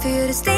for you to stay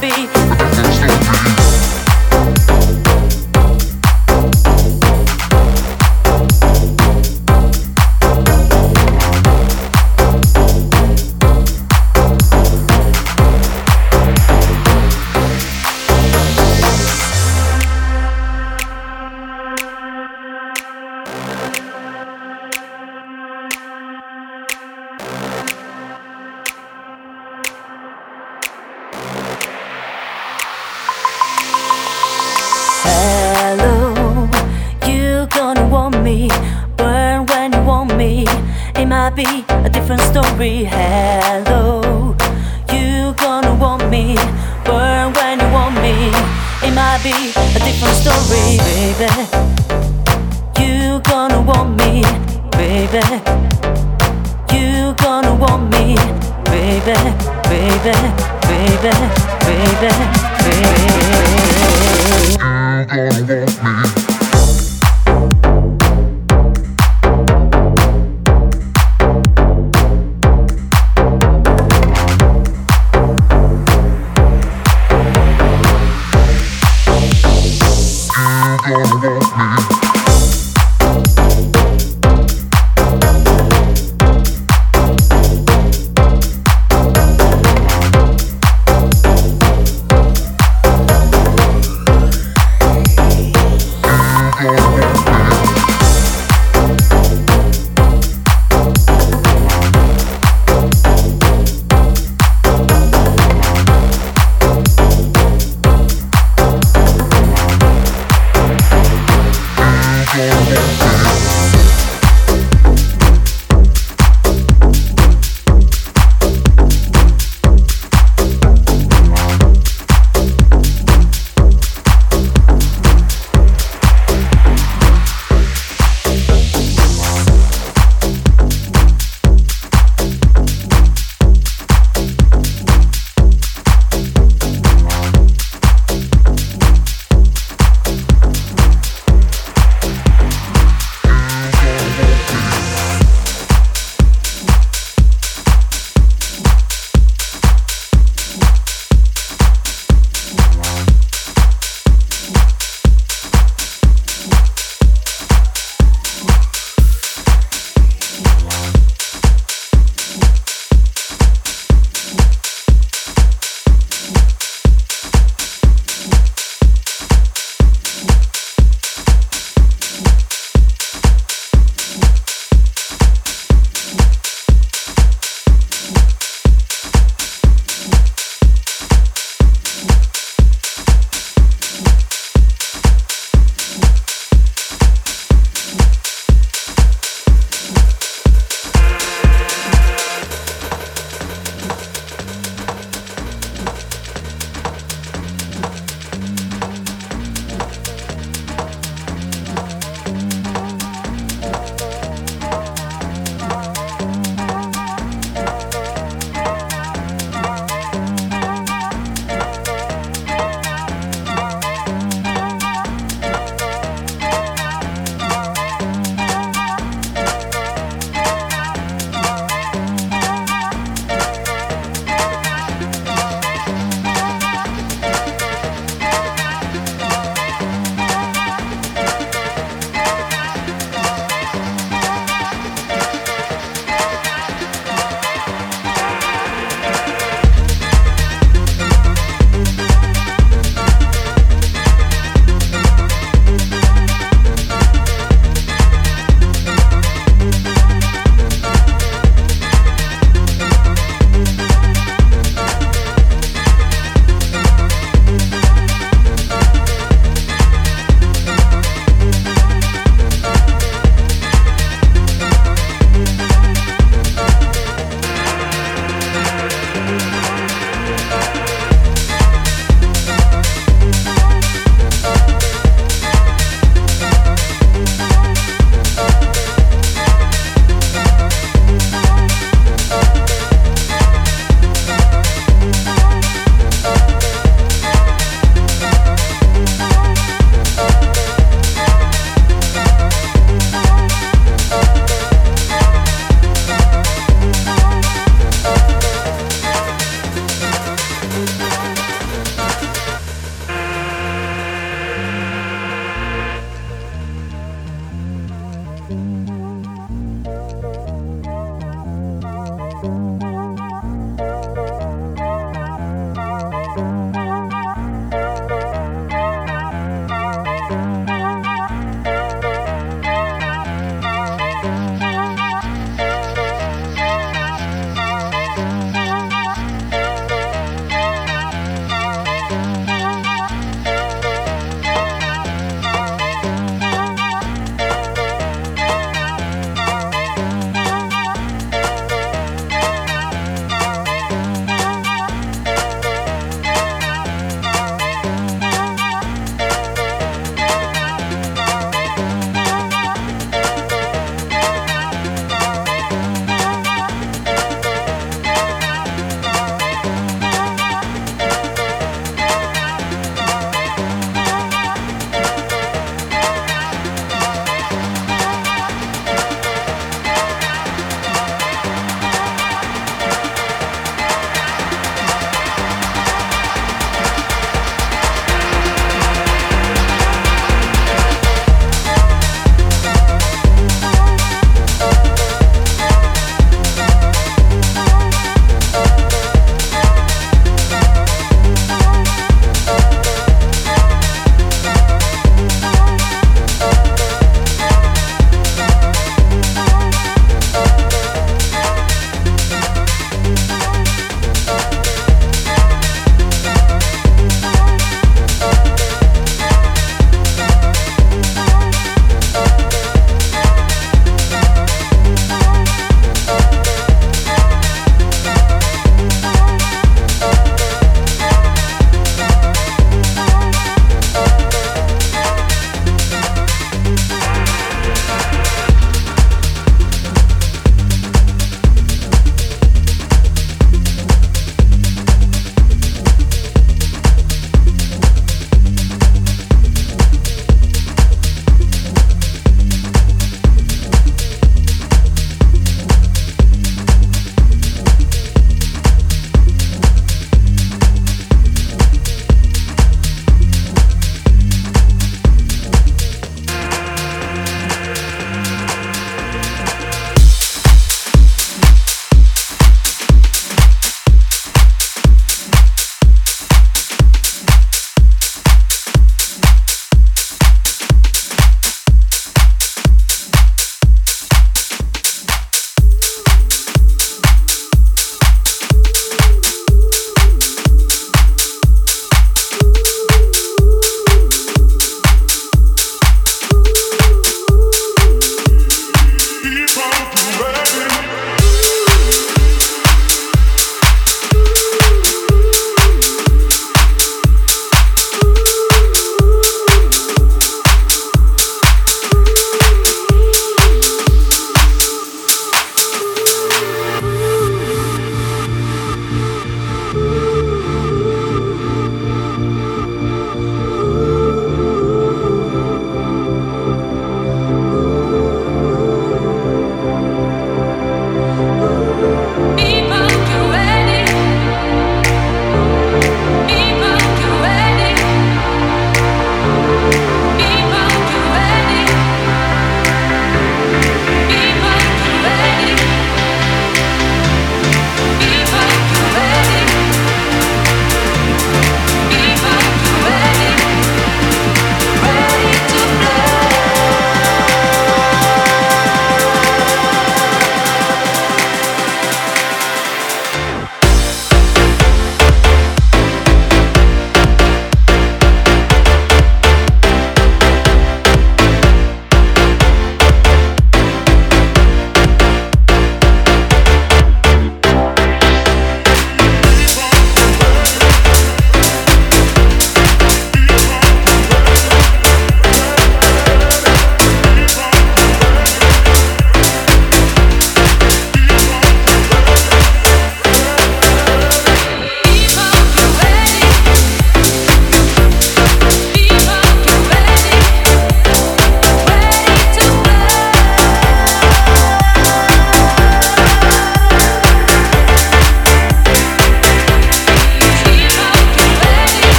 be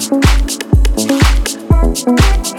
Thank you.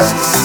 Thank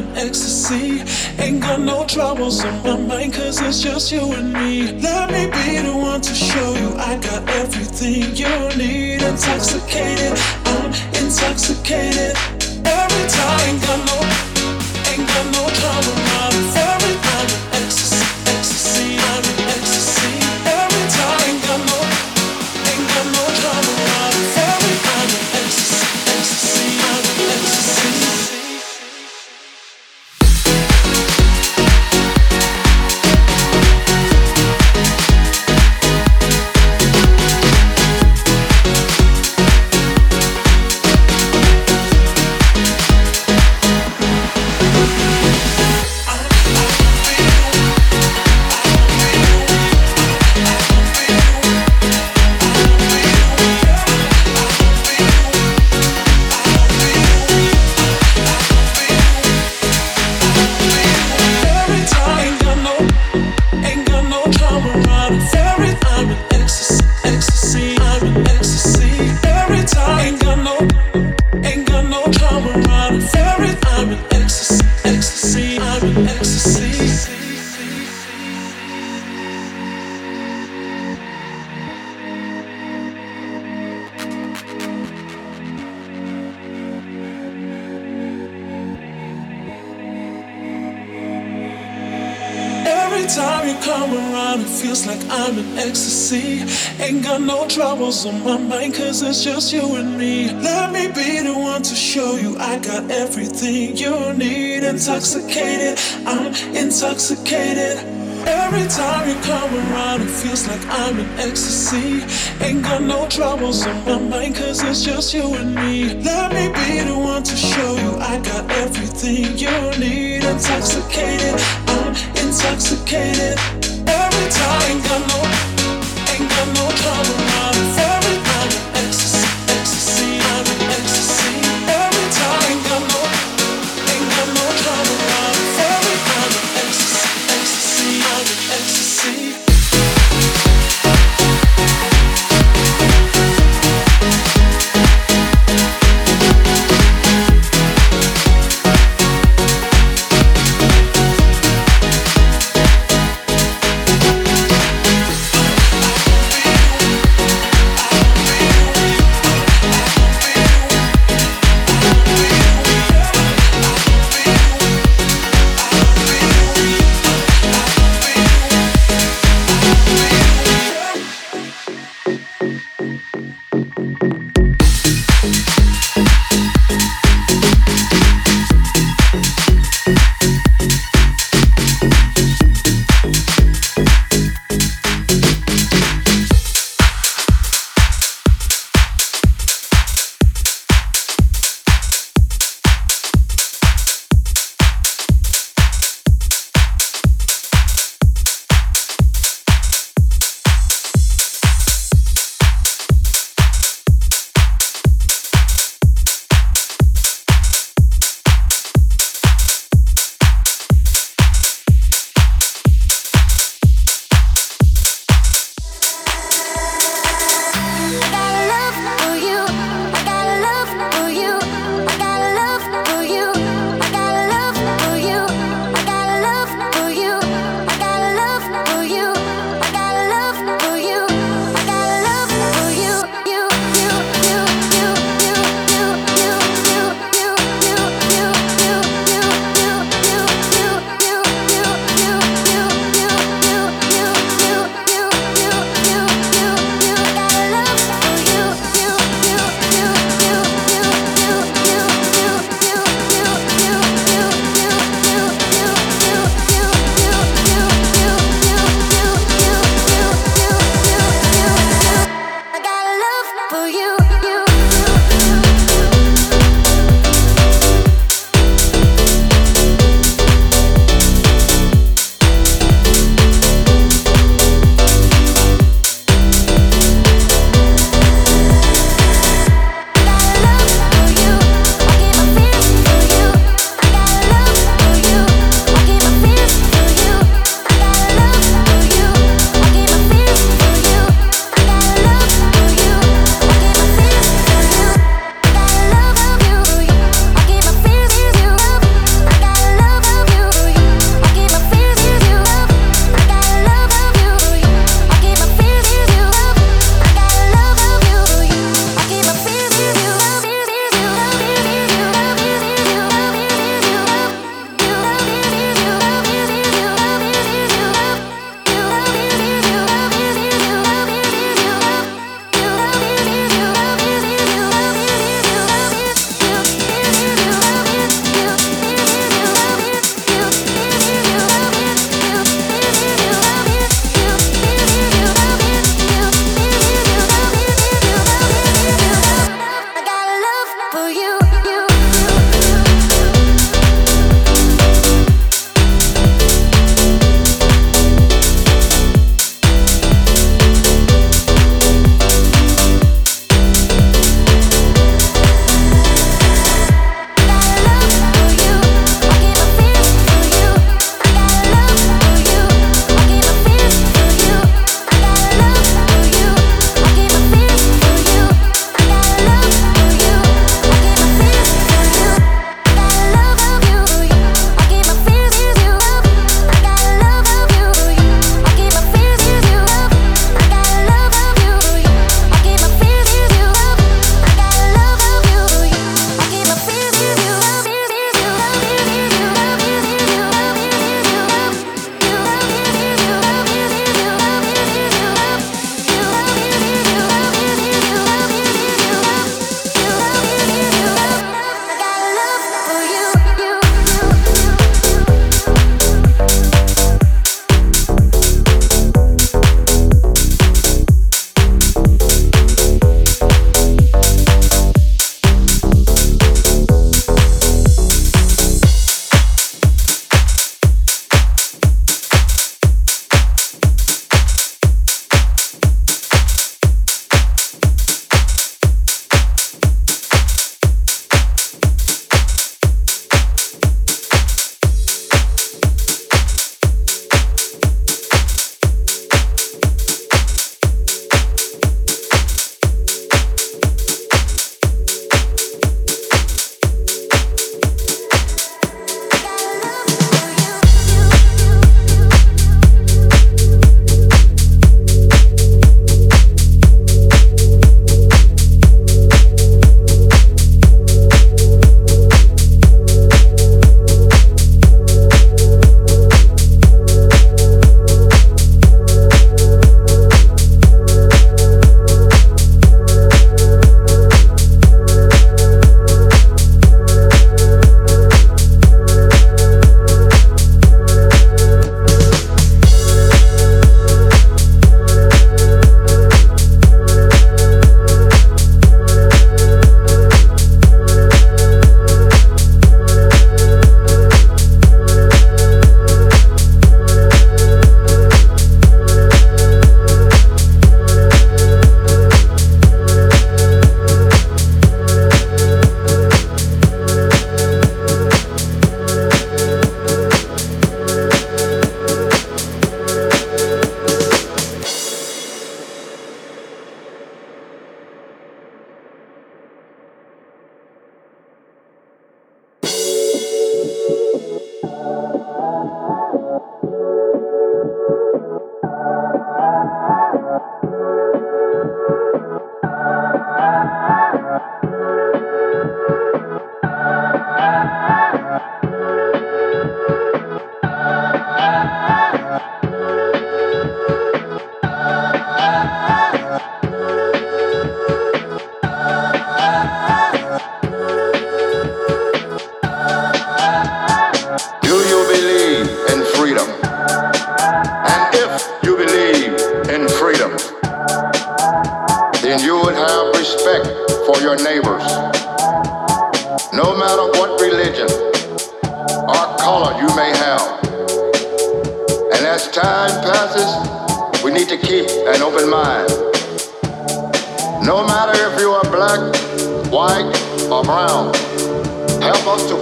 in ecstasy. Ain't got no troubles on my mind, cause it's just you and me. Let me be the one to show you I got everything you need. Intoxicated, I'm intoxicated. On my mind, cause it's just you and me. Let me be the one to show you I got everything you need. Intoxicated, I'm intoxicated. Every time you come around, it feels like I'm in ecstasy. Ain't got no troubles on my mind, cause it's just you and me. Let me be the one to show you I got everything you need. Intoxicated, I'm intoxicated. Every time, ain't got no, ain't got no trouble.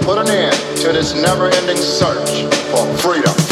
put an end to this never ending search for freedom.